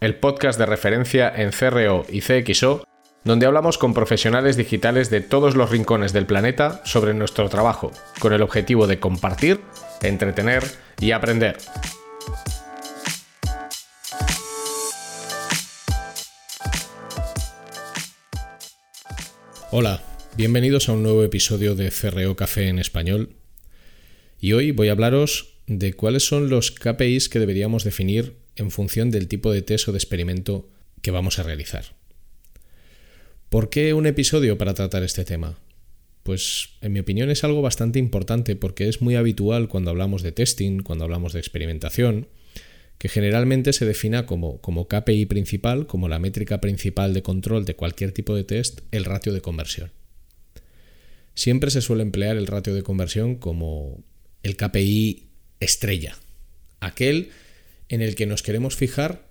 el podcast de referencia en CRO y CXO, donde hablamos con profesionales digitales de todos los rincones del planeta sobre nuestro trabajo, con el objetivo de compartir, entretener y aprender. Hola, bienvenidos a un nuevo episodio de CRO Café en español. Y hoy voy a hablaros de cuáles son los KPIs que deberíamos definir en función del tipo de test o de experimento que vamos a realizar. ¿Por qué un episodio para tratar este tema? Pues en mi opinión es algo bastante importante porque es muy habitual cuando hablamos de testing, cuando hablamos de experimentación, que generalmente se defina como, como KPI principal, como la métrica principal de control de cualquier tipo de test, el ratio de conversión. Siempre se suele emplear el ratio de conversión como el KPI estrella, aquel en el que nos queremos fijar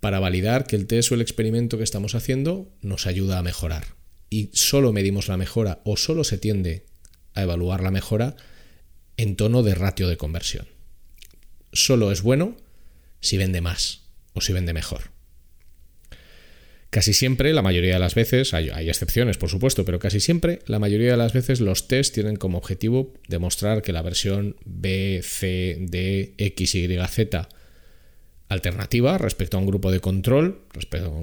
para validar que el test o el experimento que estamos haciendo nos ayuda a mejorar. Y solo medimos la mejora o solo se tiende a evaluar la mejora en tono de ratio de conversión. Solo es bueno si vende más o si vende mejor. Casi siempre, la mayoría de las veces, hay, excepciones por supuesto, pero casi siempre, la mayoría de las veces los tests tienen como objetivo demostrar que la versión B, C, D, X, Y, Z alternativa respecto a un grupo de control,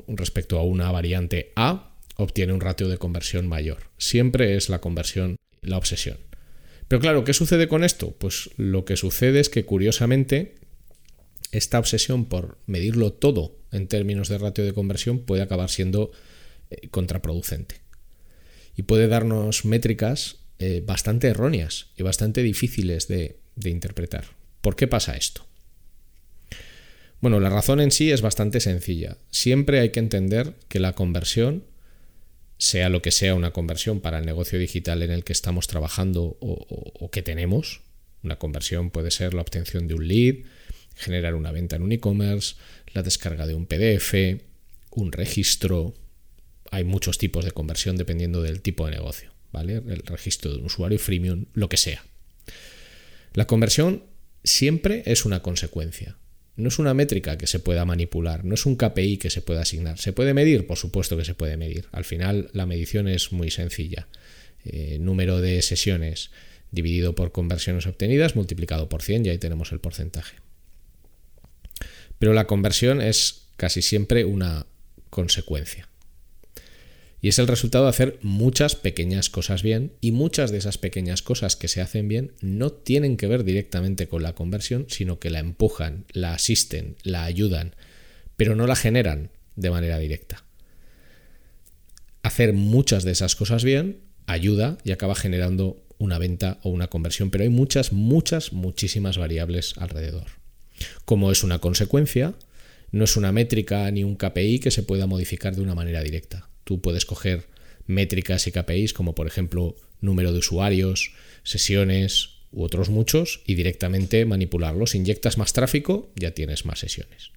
respecto, a una variante A, obtiene un ratio de conversión mayor. Siempre es la conversión la obsesión. Pero claro, ¿qué sucede con esto? Pues lo que sucede es que curiosamente esta obsesión por medirlo todo en términos de ratio de conversión puede acabar siendo eh, contraproducente. Y puede darnos métricas eh, bastante erróneas y bastante difíciles de interpretar. ¿Por qué pasa esto? Bueno, la razón en sí es bastante sencilla. Siempre hay que entender que la conversión, sea lo que sea una conversión para el negocio digital en el que estamos trabajando o, que tenemos, una conversión puede ser la obtención de un lead, generar una venta en un e-commerce, la descarga de un PDF, un registro. Hay muchos tipos de conversión dependiendo del tipo de negocio, ¿vale? El registro de un usuario freemium, lo que sea. La conversión siempre es una consecuencia. No es una métrica que se pueda manipular, no es un KPI que se pueda asignar. ¿Se puede medir? Por supuesto que se puede medir. Al final la medición es muy sencilla. Eh, número de sesiones dividido por conversiones obtenidas multiplicado por 100 y ahí tenemos el porcentaje. Pero la conversión es casi siempre una consecuencia. Y es el resultado de hacer muchas pequeñas cosas bien y muchas de esas pequeñas cosas que se hacen bien no tienen que ver directamente con la conversión, sino que la empujan, la asisten, la ayudan, pero no la generan de manera directa. Hacer muchas de esas cosas bien ayuda y acaba generando una venta o una conversión, pero hay muchas, muchas, muchísimas variables alrededor. Como es una consecuencia, no es una métrica ni un KPI que se pueda modificar de una manera directa. Tú puedes coger métricas y KPIs como por ejemplo número de usuarios, sesiones u otros muchos y directamente manipularlos. Inyectas más tráfico, ya tienes más sesiones.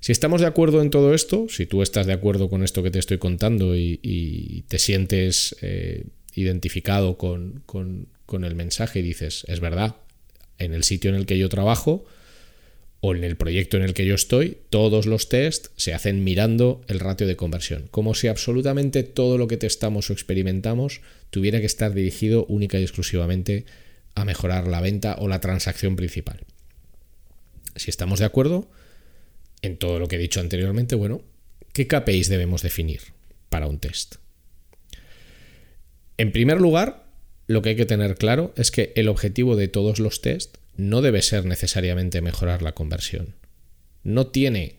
Si estamos de acuerdo en todo esto, si tú estás de acuerdo con esto que te estoy contando y, te sientes eh, identificado con, con el mensaje y dices, es verdad, en el sitio en el que yo trabajo, o en el proyecto en el que yo estoy, todos los tests se hacen mirando el ratio de conversión, como si absolutamente todo lo que testamos o experimentamos tuviera que estar dirigido única y exclusivamente a mejorar la venta o la transacción principal. Si estamos de acuerdo en todo lo que he dicho anteriormente, bueno, ¿qué KPIs debemos definir para un test? En primer lugar, lo que hay que tener claro es que el objetivo de todos los tests no debe ser necesariamente mejorar la conversión. No tiene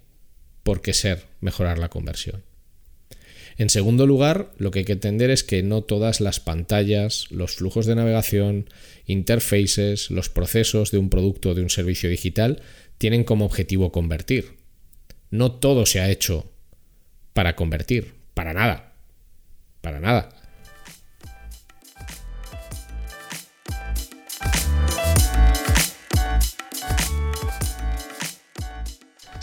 por qué ser mejorar la conversión. En segundo lugar, lo que hay que entender es que no todas las pantallas, los flujos de navegación, interfaces, los procesos de un producto o de un servicio digital tienen como objetivo convertir. No todo se ha hecho para convertir. Para nada. Para nada.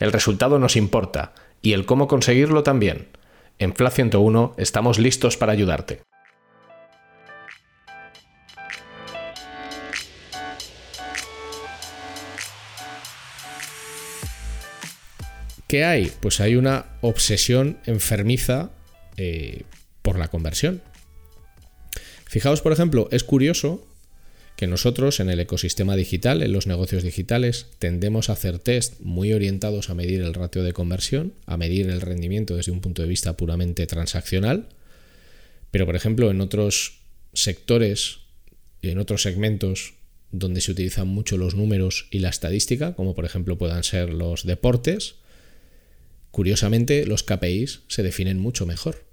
El resultado nos importa y el cómo conseguirlo también. En FLA 101 estamos listos para ayudarte. ¿Qué hay? Pues hay una obsesión enfermiza eh, por la conversión. Fijaos, por ejemplo, es curioso que nosotros en el ecosistema digital, en los negocios digitales, tendemos a hacer test muy orientados a medir el ratio de conversión, a medir el rendimiento desde un punto de vista puramente transaccional, pero por ejemplo en otros sectores y en otros segmentos donde se utilizan mucho los números y la estadística, como por ejemplo puedan ser los deportes, curiosamente los KPIs se definen mucho mejor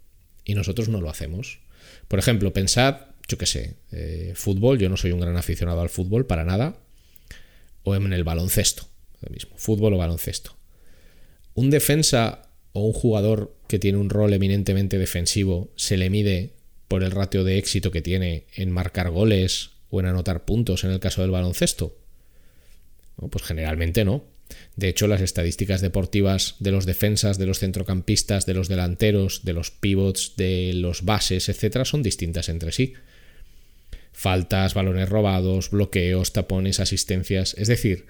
y nosotros no lo hacemos. Por ejemplo, pensad yo qué sé, eh, fútbol, yo no soy un gran aficionado al fútbol para nada, o en el baloncesto, lo mismo, fútbol o baloncesto. Un defensa o un jugador que tiene un rol eminentemente defensivo se le mide por el ratio de éxito que tiene en marcar goles o en anotar puntos en el caso del baloncesto. pues generalmente no. De hecho, las estadísticas deportivas de los defensas, de los centrocampistas, de los delanteros, de los pivots, de los bases, etcétera, son distintas entre sí faltas, balones robados, bloqueos, tapones, asistencias. Es decir,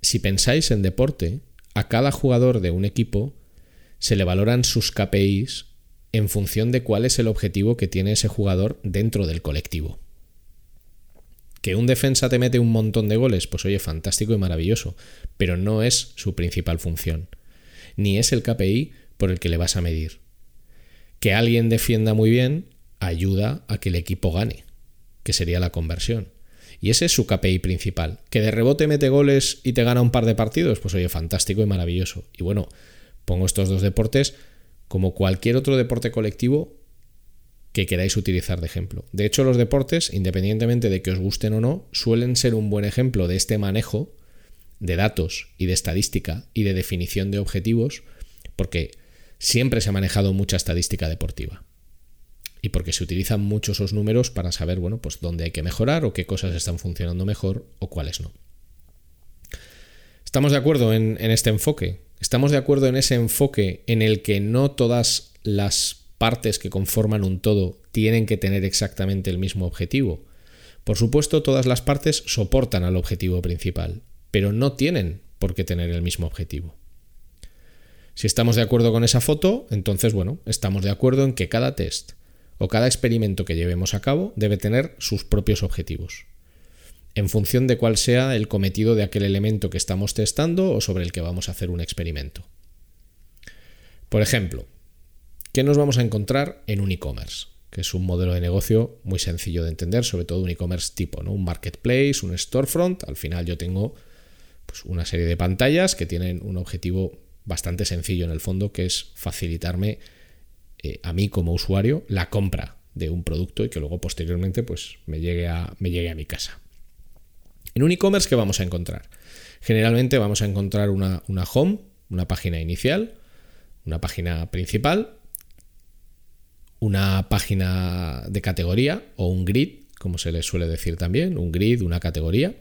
si pensáis en deporte, a cada jugador de un equipo se le valoran sus KPIs en función de cuál es el objetivo que tiene ese jugador dentro del colectivo. Que un defensa te mete un montón de goles, pues oye, fantástico y maravilloso, pero no es su principal función, ni es el KPI por el que le vas a medir. Que alguien defienda muy bien ayuda a que el equipo gane que sería la conversión. Y ese es su KPI principal. Que de rebote mete goles y te gana un par de partidos, pues oye, fantástico y maravilloso. Y bueno, pongo estos dos deportes como cualquier otro deporte colectivo que queráis utilizar de ejemplo. De hecho, los deportes, independientemente de que os gusten o no, suelen ser un buen ejemplo de este manejo de datos y de estadística y de definición de objetivos, porque siempre se ha manejado mucha estadística deportiva y porque se utilizan mucho esos números para saber, bueno, pues dónde hay que mejorar o qué cosas están funcionando mejor o cuáles no. ¿Estamos de acuerdo en, en este enfoque? ¿Estamos de acuerdo en ese enfoque en el que no todas las partes que conforman un todo tienen que tener exactamente el mismo objetivo? Por supuesto, todas las partes soportan al objetivo principal, pero no tienen por qué tener el mismo objetivo. Si estamos de acuerdo con esa foto, entonces, bueno, estamos de acuerdo en que cada test, o cada experimento que llevemos a cabo debe tener sus propios objetivos, en función de cuál sea el cometido de aquel elemento que estamos testando o sobre el que vamos a hacer un experimento. Por ejemplo, ¿qué nos vamos a encontrar en un e-commerce? que es un modelo de negocio muy sencillo de entender, sobre todo un e-commerce tipo, ¿no? un marketplace, un storefront. Al final yo tengo pues, una serie de pantallas que tienen un objetivo bastante sencillo en el fondo, que es facilitarme eh, a mí como usuario la compra de un producto y que luego posteriormente pues me llegue a, me llegue a mi casa. En un e-commerce, ¿qué vamos a encontrar? Generalmente vamos a encontrar una, una home, una página inicial, una página principal, una página de categoría o un grid, como se le suele decir también, un grid, una categoría,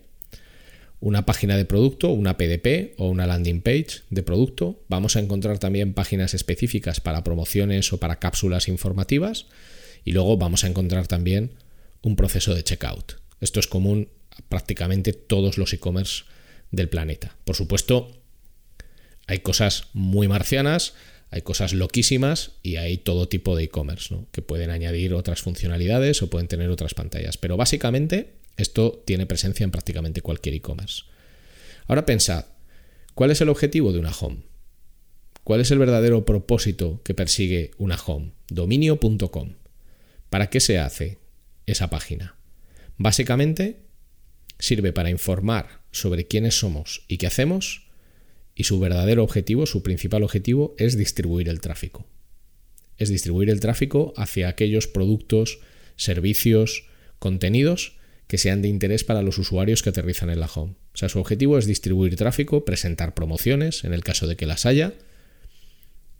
una página de producto, una PDP o una landing page de producto. Vamos a encontrar también páginas específicas para promociones o para cápsulas informativas. Y luego vamos a encontrar también un proceso de checkout. Esto es común a prácticamente todos los e-commerce del planeta. Por supuesto, hay cosas muy marcianas, hay cosas loquísimas y hay todo tipo de e-commerce, ¿no? que pueden añadir otras funcionalidades o pueden tener otras pantallas. Pero básicamente esto tiene presencia en prácticamente cualquier e-commerce. Ahora pensad, ¿cuál es el objetivo de una home? ¿Cuál es el verdadero propósito que persigue una home? Dominio.com. ¿Para qué se hace esa página? Básicamente sirve para informar sobre quiénes somos y qué hacemos y su verdadero objetivo, su principal objetivo es distribuir el tráfico. Es distribuir el tráfico hacia aquellos productos, servicios, contenidos que sean de interés para los usuarios que aterrizan en la home. O sea, su objetivo es distribuir tráfico, presentar promociones en el caso de que las haya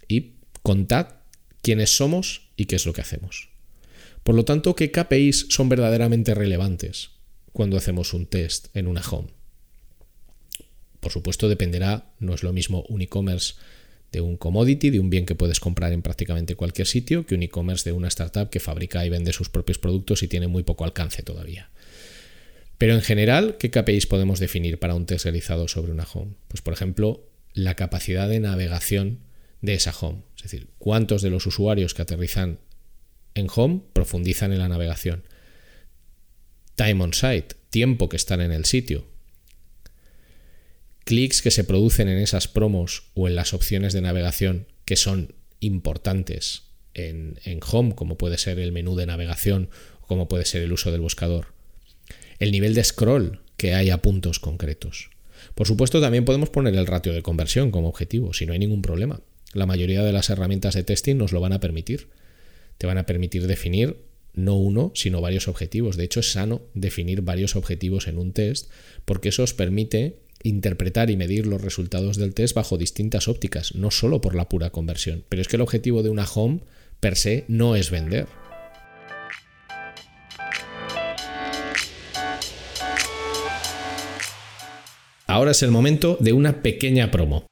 y contar quiénes somos y qué es lo que hacemos. Por lo tanto, ¿qué KPIs son verdaderamente relevantes cuando hacemos un test en una home? Por supuesto, dependerá, no es lo mismo un e-commerce de un commodity, de un bien que puedes comprar en prácticamente cualquier sitio, que un e-commerce de una startup que fabrica y vende sus propios productos y tiene muy poco alcance todavía. Pero en general, ¿qué KPIs podemos definir para un test realizado sobre una home? Pues por ejemplo, la capacidad de navegación de esa home. Es decir, cuántos de los usuarios que aterrizan en home profundizan en la navegación. Time on site, tiempo que están en el sitio. Clics que se producen en esas promos o en las opciones de navegación que son importantes en, en home, como puede ser el menú de navegación o como puede ser el uso del buscador. El nivel de scroll que hay a puntos concretos. Por supuesto, también podemos poner el ratio de conversión como objetivo, si no hay ningún problema. La mayoría de las herramientas de testing nos lo van a permitir. Te van a permitir definir no uno, sino varios objetivos. De hecho, es sano definir varios objetivos en un test porque eso os permite interpretar y medir los resultados del test bajo distintas ópticas, no solo por la pura conversión. Pero es que el objetivo de una home per se no es vender. Ahora es el momento de una pequeña promo.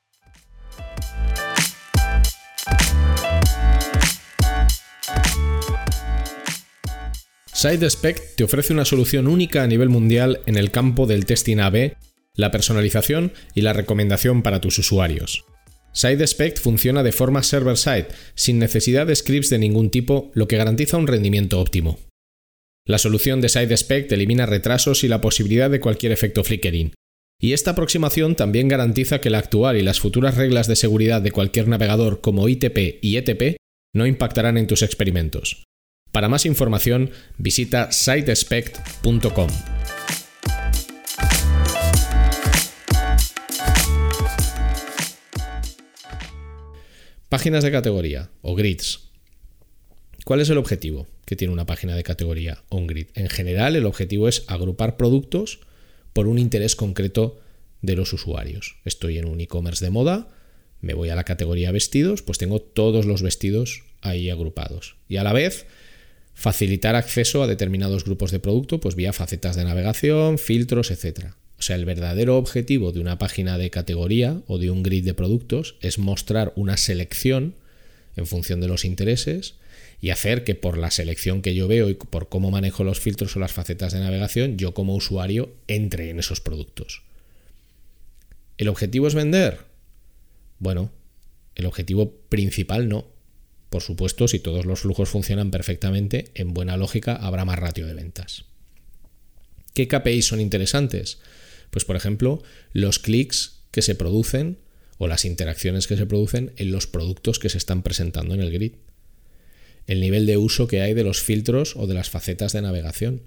SideSpec te ofrece una solución única a nivel mundial en el campo del testing AB, la personalización y la recomendación para tus usuarios. SideSpec funciona de forma server-side, sin necesidad de scripts de ningún tipo, lo que garantiza un rendimiento óptimo. La solución de SideSpec elimina retrasos y la posibilidad de cualquier efecto flickering. Y esta aproximación también garantiza que la actual y las futuras reglas de seguridad de cualquier navegador como ITP y ETP no impactarán en tus experimentos. Para más información, visita sitespect.com. Páginas de categoría o grids. ¿Cuál es el objetivo que tiene una página de categoría o un grid? En general, el objetivo es agrupar productos por un interés concreto de los usuarios. Estoy en un e-commerce de moda, me voy a la categoría vestidos, pues tengo todos los vestidos ahí agrupados. Y a la vez facilitar acceso a determinados grupos de producto, pues vía facetas de navegación, filtros, etc. O sea, el verdadero objetivo de una página de categoría o de un grid de productos es mostrar una selección en función de los intereses y hacer que por la selección que yo veo y por cómo manejo los filtros o las facetas de navegación, yo como usuario entre en esos productos. ¿El objetivo es vender? Bueno, el objetivo principal no. Por supuesto, si todos los flujos funcionan perfectamente, en buena lógica habrá más ratio de ventas. ¿Qué KPIs son interesantes? Pues por ejemplo, los clics que se producen o las interacciones que se producen en los productos que se están presentando en el grid. El nivel de uso que hay de los filtros o de las facetas de navegación.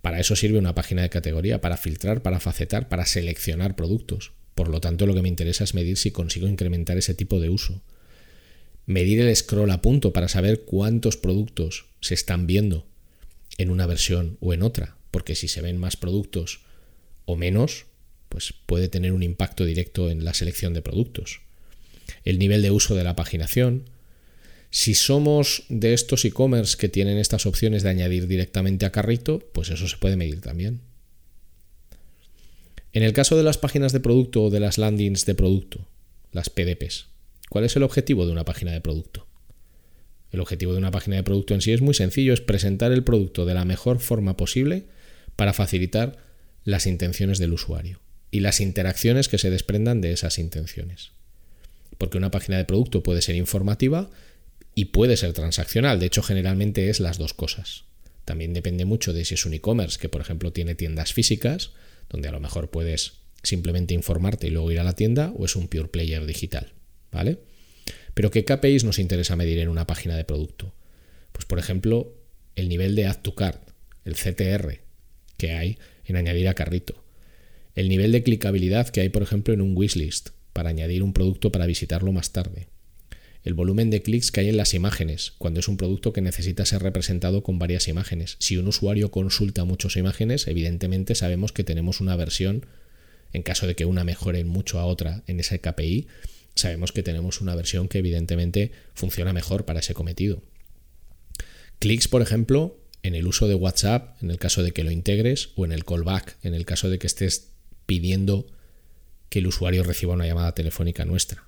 Para eso sirve una página de categoría, para filtrar, para facetar, para seleccionar productos. Por lo tanto, lo que me interesa es medir si consigo incrementar ese tipo de uso medir el scroll a punto para saber cuántos productos se están viendo en una versión o en otra, porque si se ven más productos o menos, pues puede tener un impacto directo en la selección de productos. El nivel de uso de la paginación. Si somos de estos e-commerce que tienen estas opciones de añadir directamente a carrito, pues eso se puede medir también. En el caso de las páginas de producto o de las landings de producto, las PDPs, ¿Cuál es el objetivo de una página de producto? El objetivo de una página de producto en sí es muy sencillo, es presentar el producto de la mejor forma posible para facilitar las intenciones del usuario y las interacciones que se desprendan de esas intenciones. Porque una página de producto puede ser informativa y puede ser transaccional, de hecho generalmente es las dos cosas. También depende mucho de si es un e-commerce que por ejemplo tiene tiendas físicas, donde a lo mejor puedes simplemente informarte y luego ir a la tienda, o es un pure player digital. ¿vale? Pero ¿qué KPIs nos interesa medir en una página de producto? Pues por ejemplo, el nivel de Add to Cart, el CTR, que hay en añadir a carrito. El nivel de clicabilidad que hay, por ejemplo, en un wishlist, para añadir un producto para visitarlo más tarde. El volumen de clics que hay en las imágenes, cuando es un producto que necesita ser representado con varias imágenes. Si un usuario consulta muchas imágenes, evidentemente sabemos que tenemos una versión, en caso de que una mejore mucho a otra en ese KPI, sabemos que tenemos una versión que evidentemente funciona mejor para ese cometido. Clics, por ejemplo, en el uso de WhatsApp, en el caso de que lo integres, o en el callback, en el caso de que estés pidiendo que el usuario reciba una llamada telefónica nuestra.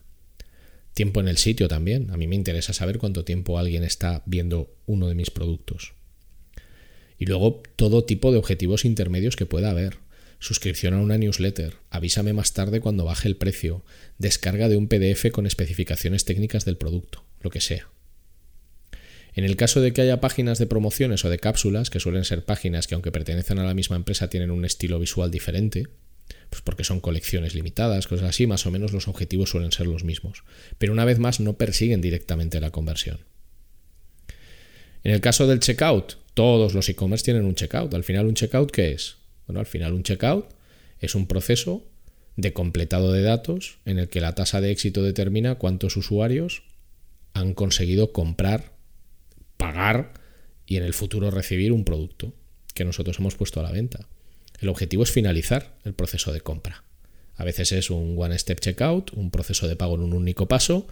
Tiempo en el sitio también. A mí me interesa saber cuánto tiempo alguien está viendo uno de mis productos. Y luego todo tipo de objetivos intermedios que pueda haber. Suscripción a una newsletter, avísame más tarde cuando baje el precio, descarga de un PDF con especificaciones técnicas del producto, lo que sea. En el caso de que haya páginas de promociones o de cápsulas, que suelen ser páginas que aunque pertenecen a la misma empresa tienen un estilo visual diferente, pues porque son colecciones limitadas, cosas así, más o menos los objetivos suelen ser los mismos. Pero una vez más no persiguen directamente la conversión. En el caso del checkout, todos los e-commerce tienen un checkout. Al final, ¿un checkout qué es? Bueno, al final un checkout es un proceso de completado de datos en el que la tasa de éxito determina cuántos usuarios han conseguido comprar, pagar y en el futuro recibir un producto que nosotros hemos puesto a la venta. El objetivo es finalizar el proceso de compra. A veces es un one-step checkout, un proceso de pago en un único paso,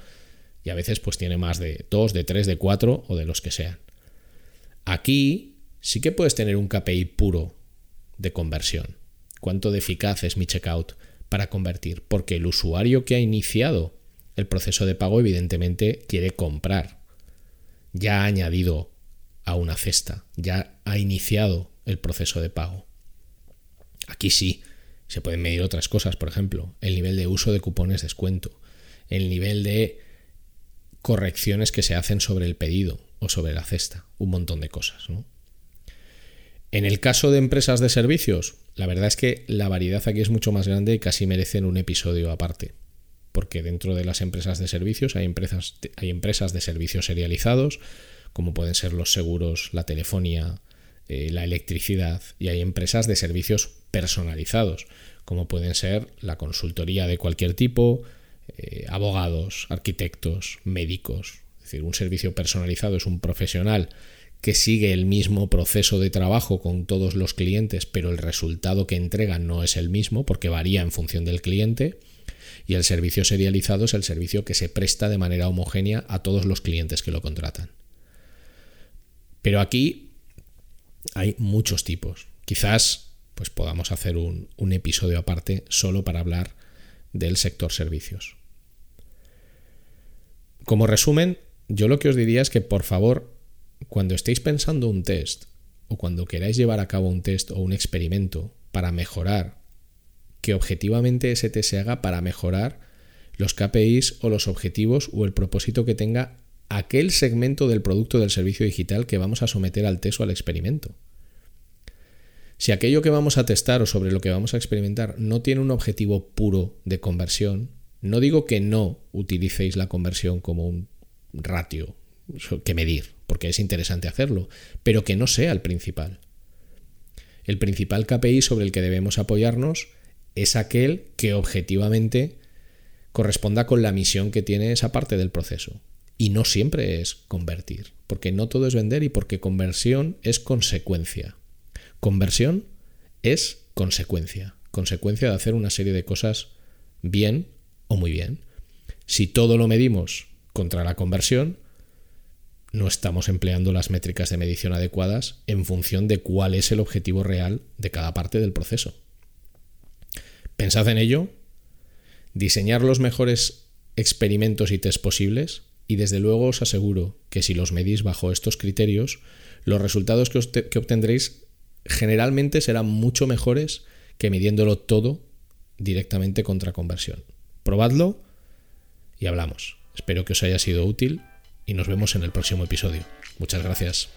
y a veces pues tiene más de dos, de tres, de cuatro o de los que sean. Aquí sí que puedes tener un KPI puro de conversión. ¿Cuánto de eficaz es mi checkout para convertir? Porque el usuario que ha iniciado el proceso de pago evidentemente quiere comprar. Ya ha añadido a una cesta, ya ha iniciado el proceso de pago. Aquí sí, se pueden medir otras cosas, por ejemplo, el nivel de uso de cupones de descuento, el nivel de correcciones que se hacen sobre el pedido o sobre la cesta, un montón de cosas. En el caso de empresas de servicios, la verdad es que la variedad aquí es mucho más grande y casi merecen un episodio aparte, porque dentro de las empresas de servicios hay empresas, hay empresas de servicios serializados, como pueden ser los seguros, la telefonía, eh, la electricidad, y hay empresas de servicios personalizados, como pueden ser la consultoría de cualquier tipo, eh, abogados, arquitectos, médicos. Es decir, un servicio personalizado es un profesional que sigue el mismo proceso de trabajo con todos los clientes, pero el resultado que entrega no es el mismo porque varía en función del cliente. Y el servicio serializado es el servicio que se presta de manera homogénea a todos los clientes que lo contratan. Pero aquí hay muchos tipos. Quizás pues podamos hacer un, episodio aparte solo para hablar del sector servicios. Como resumen, yo lo que os diría es que por favor, cuando estéis pensando un test o cuando queráis llevar a cabo un test o un experimento para mejorar, que objetivamente ese test se haga para mejorar los KPIs o los objetivos o el propósito que tenga aquel segmento del producto del servicio digital que vamos a someter al test o al experimento. Si aquello que vamos a testar o sobre lo que vamos a experimentar no tiene un objetivo puro de conversión, no digo que no utilicéis la conversión como un ratio que medir, porque es interesante hacerlo, pero que no sea el principal. El principal KPI sobre el que debemos apoyarnos es aquel que objetivamente corresponda con la misión que tiene esa parte del proceso. Y no siempre es convertir, porque no todo es vender y porque conversión es consecuencia. Conversión es consecuencia, consecuencia de hacer una serie de cosas bien o muy bien. Si todo lo medimos contra la conversión, no estamos empleando las métricas de medición adecuadas en función de cuál es el objetivo real de cada parte del proceso. Pensad en ello, diseñar los mejores experimentos y test posibles y desde luego os aseguro que si los medís bajo estos criterios, los resultados que, obtendréis generalmente serán mucho mejores que midiéndolo todo directamente contra conversión. Probadlo y hablamos. Espero que os haya sido útil y nos vemos en el próximo episodio. Muchas gracias.